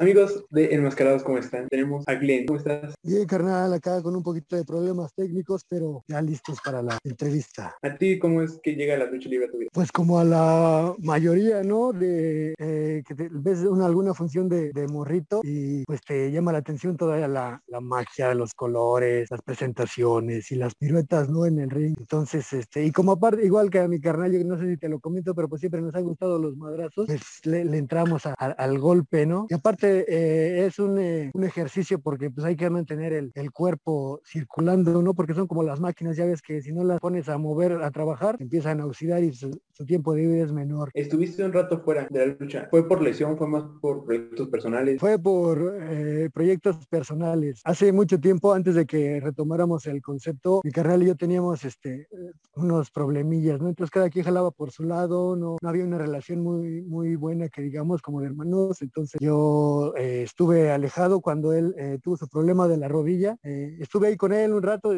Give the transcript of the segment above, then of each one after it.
Amigos de Enmascarados, ¿cómo están? Tenemos a Glenn, ¿cómo estás? Bien, carnal, acá con un poquito de problemas técnicos, pero ya listos para la entrevista. ¿A ti cómo es que llega la lucha libre a tu vida? Pues como a la mayoría, ¿no? De eh, que te- ves una, alguna función de, de morrito y pues te llama la atención toda la, la magia, los colores, las presentaciones y las piruetas, ¿no? En el ring. Entonces, este, y como aparte, igual que a mi carnal, yo no sé si te lo comento, pero pues siempre nos han gustado los madrazos, pues le, le entramos a- a- al golpe, ¿no? Y aparte eh, es un, eh, un ejercicio porque pues hay que mantener el, el cuerpo circulando, ¿no? Porque son como las máquinas, ya ves que si no las pones a mover, a trabajar, empiezan a oxidar y su, su tiempo de vida es menor. Estuviste un rato fuera de la lucha. ¿Fue por lesión? ¿Fue más por proyectos personales? Fue por eh, proyectos personales. Hace mucho tiempo, antes de que retomáramos el concepto, mi carnal y yo teníamos este, unos problemillas, ¿no? Entonces cada quien jalaba por su lado, no, no había una relación muy, muy buena que digamos como de hermanos. Entonces yo eh, estuve alejado cuando él eh, tuvo su problema de la rodilla. Eh, estuve ahí con él un rato,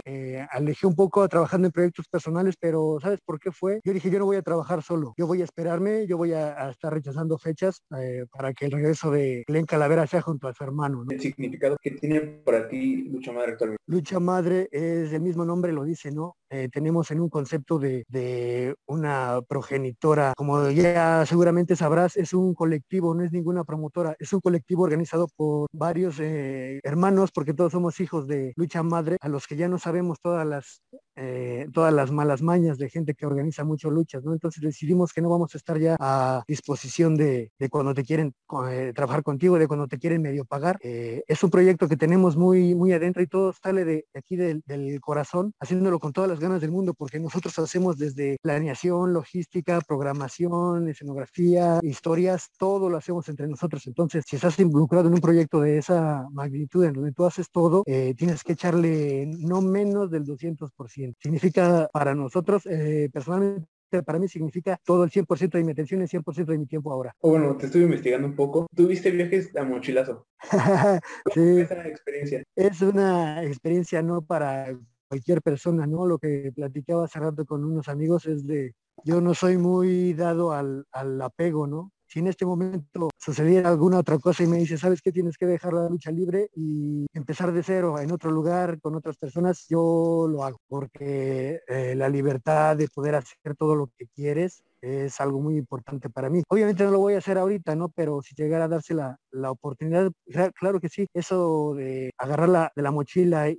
alejé un poco trabajando en proyectos personales, pero ¿sabes por qué fue? Yo dije, yo no voy a trabajar solo, yo voy a esperarme, yo voy a, a estar rechazando fechas para que el regreso de Glenn Calavera sea junto a su hermano. ¿no? El significado que tiene para ti lucha madre actualmente. Lucha madre es el mismo nombre, lo dice, ¿no? Eh, tenemos en un concepto de, de una progenitora, como ya seguramente sabrás, es un colectivo, no es ninguna promotora, es un colectivo organizado por varios eh, hermanos, porque todos somos hijos de lucha madre, a los que ya no sabemos todas las eh, todas las malas mañas de gente que organiza mucho luchas, ¿no? Entonces decidimos que no vamos a estar ya a disposición de, de cuando te quieren eh, trabajar contigo, de cuando te quieren medio pagar. Eh, es un proyecto que tenemos muy, muy adentro y todo sale de aquí del, del corazón, haciéndolo con todas las ganas del mundo, porque nosotros hacemos desde planeación, logística, programación, escenografía, historias, todo lo hacemos entre nosotros. Entonces, si estás involucrado en un proyecto de esa magnitud en donde tú haces todo, tienes que echarle no menos del 200%. Significa para nosotros, eh, personalmente, para mí significa todo el 100% de mi atención y el 100% de mi tiempo ahora. O bueno, te estuve investigando un poco. Tuviste viajes a mochilazo. sí, Esa experiencia. es una experiencia no para cualquier persona, ¿no? Lo que platicaba hace rato con unos amigos es de, yo no soy muy dado al, al apego, ¿no? Si en este momento sucediera alguna otra cosa y me dice, ¿sabes qué? Tienes que dejar la lucha libre y empezar de cero en otro lugar con otras personas, yo lo hago, porque eh, la libertad de poder hacer todo lo que quieres es algo muy importante para mí. Obviamente no lo voy a hacer ahorita, ¿no? Pero si llegara a darse la, la oportunidad, claro, que sí. Eso de agarrar la, de la mochila y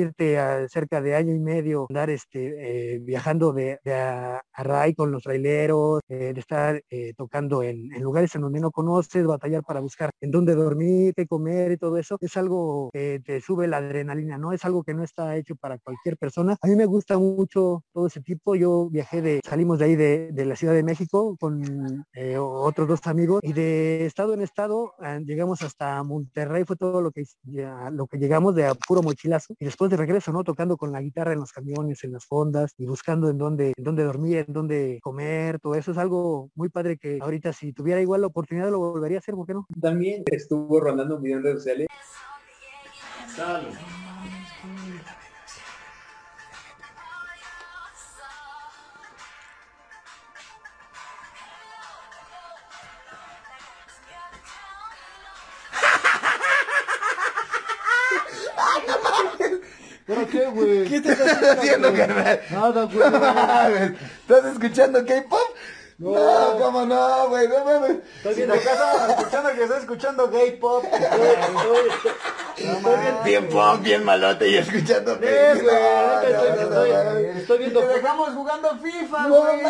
irte a cerca de año y medio, andar este, eh, viajando de, de a, con los traileros, eh, de estar eh, tocando en, en, lugares en donde no conoces, batallar para buscar en dónde dormir, qué comer y todo eso, es algo que te sube la adrenalina, ¿no? Es algo que no está hecho para cualquier persona. A mí me gusta mucho todo ese tipo. Yo viajé de, salimos de ahí de, de la Ciudad de México con eh, otros dos amigos y de estado en estado eh, llegamos hasta Monterrey, fue todo lo que, ya, lo que llegamos de a puro mochilazo y después de regreso, ¿no? Tocando con la guitarra en los camiones, en las fondas y buscando en dónde, en dónde dormir, en dónde comer, todo eso es algo muy padre que ahorita si tuviera igual la oportunidad lo volvería a hacer, ¿por qué no? También estuvo rondando un video en redes sociales. Salud. ¿Pero qué, güey? ¿Qué estás haciendo, carnal? Nada, güey. ¿Estás escuchando K-pop? No. No, cómo no, güey, no mames. Estoy viendo- te casas escuchando que estás escuchando gay pop. Estoy bien- Bien pop, bien malote y escuchando Sí, güey, No, no, estoy- viendo- Y Te dejamos jugando FIFA, No, güey.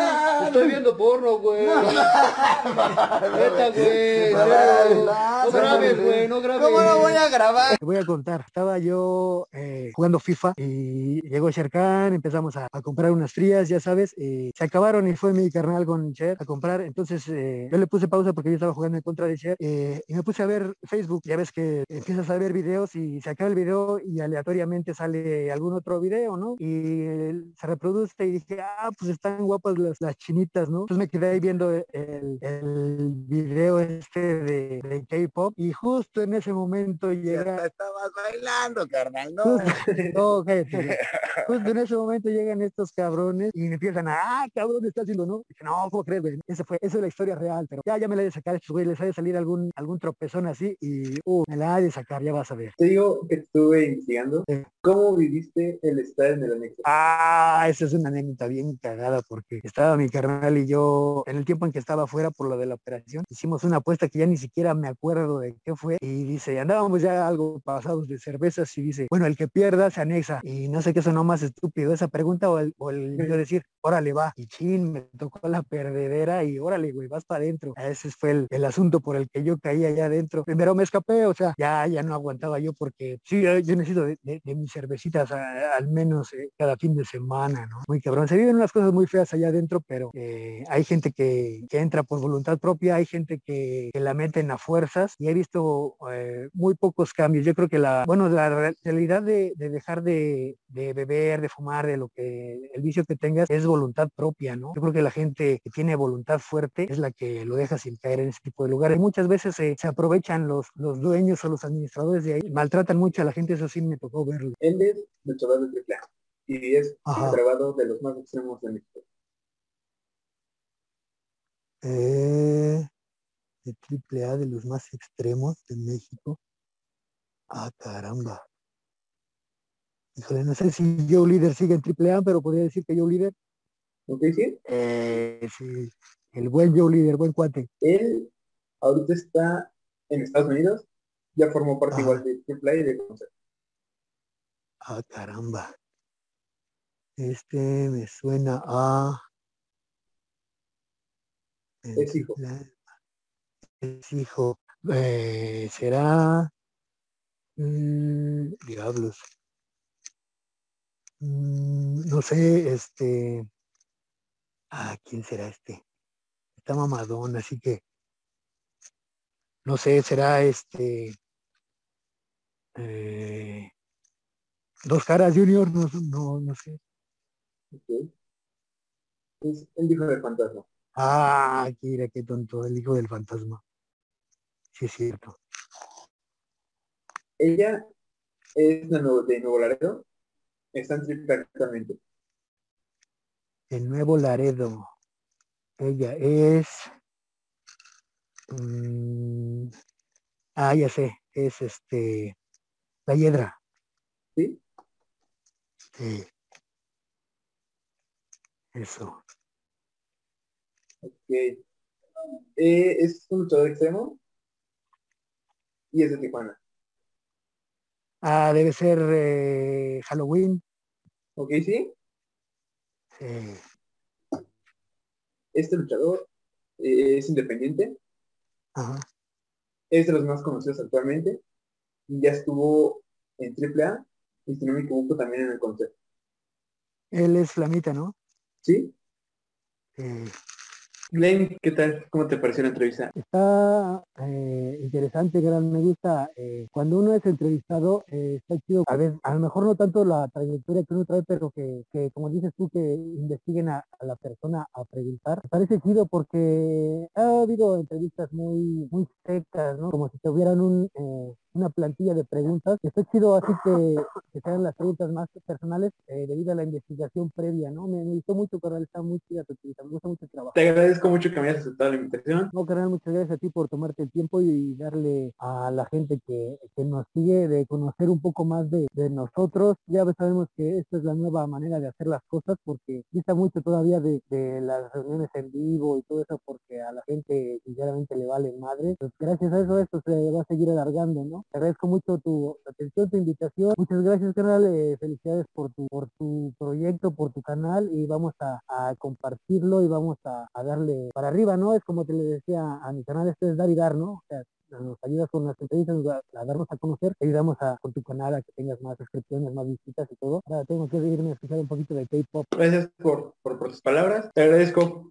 Estoy viendo porno, güey. Neta, güey. No, grabes, güey, no grabes. ¿Cómo no voy a grabar? Te voy a contar, estaba yo eh, jugando FIFA y llegó Sherkan, empezamos a, a comprar unas frías, ya sabes, y se acabaron y fue mi carnal con Cher a comprar, entonces eh, yo le puse pausa porque yo estaba jugando en contra de Cher eh, y me puse a ver Facebook, ya ves que empiezas a ver videos y se acaba el video y aleatoriamente sale algún otro video, ¿no? Y eh, se reproduce y dije, ah, pues están guapas las, las chinitas, ¿no? Entonces me quedé ahí viendo el, el video este de, de K-pop y justo en ese momento llega Estabas bailando, carnal, no. no. Justo en ese momento llegan estos cabrones y me empiezan, ah, cabrón, está haciendo, ¿no? Dije, no, como crees, güey. Ese fue, esa es la historia real, pero ya, ya me la he de sacar estos güeyes, les ha de salir algún, algún tropezón así y, uh, me la ha de sacar, ya vas a ver. Te digo que estuve investigando Sí. cómo viviste el estar en el anexo. Ah, esa es una anécdota bien cagada porque estaba mi carnal y yo en el tiempo en que estaba afuera por lo de la operación, hicimos una apuesta que ya ni siquiera me acuerdo de qué fue y dice, andábamos ya algo pasados de cervezas y dice, bueno, el que pierda se anexa y no sé qué sonó más estúpido, esa pregunta o el, o el yo decir, órale va, y chin, me tocó la perdedera y órale, güey, vas para adentro. Ese fue el, el asunto por el que yo caí allá adentro. Primero me escapé, o sea, ya, ya no aguantaba yo porque sí, yo necesito de, mis cervecitas a- al menos eh, cada fin de semana, Muy cabrón. Se viven unas cosas muy feas allá adentro, pero eh, hay gente que, entra por voluntad propia, hay gente que, que la meten a fuerzas y he visto eh, muy pocos cambios. Yo creo que la, bueno, la re- realidad de, de dejar de, beber, de fumar, de lo que, el vicio que tengas, es voluntad propia, ¿no? Yo creo que la gente que tiene voluntad fuerte es la que lo deja sin caer en ese tipo de lugares. Muchas veces se, aprovechan los, los dueños o los administradores de ahí, maltratan mucho a la gente, eso sí me tocó verlo. Él es de triple y es Ajá. grabado de los más extremos de México. Eh, de triple A de los más extremos de México. Ah, caramba. Híjole, no sé si Joe Líder sigue en triple A, pero podría decir que Joe Líder, ¿Ok? Sí. eh, sí, el buen Joe Líder, buen cuate. Él ahorita está en Estados Unidos, ya formó parte igual de triple A y de Concept. Ah, caramba. Este me suena a... Es hijo. Es hijo. Eh, será... mm, diablos. Mm, no sé, este... Ah, ¿quién será este? Está mamadón, así que... No sé, será este... eh, Dos caras junior, no, no, no sé. Es el hijo del fantasma. Ah, mira qué tonto, el hijo del fantasma. Sí, es cierto. Ella es de Nuevo, de Nuevo Laredo, está en triple A actualmente. El nuevo Laredo. Ella es. mm, ah, ya sé. Es este. La hiedra. ¿Sí? Sí. Eso. Ok. Eh, es un luchador extremo y es de Tijuana. Ah, debe ser eh, Halloween. ¿Ok? Sí. Sí. Este luchador eh, es independiente, Ajá. es de los más conocidos actualmente y ya estuvo en triple A y si no me equivoco también en el concepto. Él es Flamita, ¿no? ¿Sí? Sí. Glenn, ¿qué tal? ¿Cómo te pareció la entrevista? Está eh, interesante, gran, me gusta. eh, cuando uno es entrevistado, eh, está chido. A ver, a lo mejor no tanto la trayectoria que uno trae, pero que, que como dices tú, que investiguen a, a la persona a preguntar. Me parece chido porque ha habido entrevistas muy, muy secas, ¿no? Como si tuvieran un, una plantilla de preguntas. Está chido así que, que sean las preguntas más personales eh, debido a la investigación previa, ¿no? Me, me gustó mucho, Coral, está muy chida tu me gusta mucho el trabajo. Te agradezco mucho que me hayas aceptado la invitación. No, carnal, muchas gracias a ti por tomarte el tiempo y darle a la gente que, que nos sigue de conocer un poco más de, de nosotros. Ya sabemos que esta es la nueva manera de hacer las cosas porque dista mucho todavía de, de las reuniones en vivo y todo eso porque a la gente sinceramente le vale madre. Pues gracias a eso esto se va a seguir alargando, ¿no? Te agradezco mucho tu atención, tu invitación. Muchas gracias, carnal. eh, felicidades por tu, por tu proyecto, por tu canal y vamos a, a compartirlo y vamos a, a darle para arriba, ¿no? Es como te le decía a mi canal, esto es dar y ¿no? O sea, nos ayudas con las entrevistas a, a darnos a conocer, te ayudamos a, con tu canal a que tengas más suscripciones, más visitas y todo. Ahora tengo que irme a escuchar un poquito de K-pop. Gracias por, por tus palabras. Te agradezco.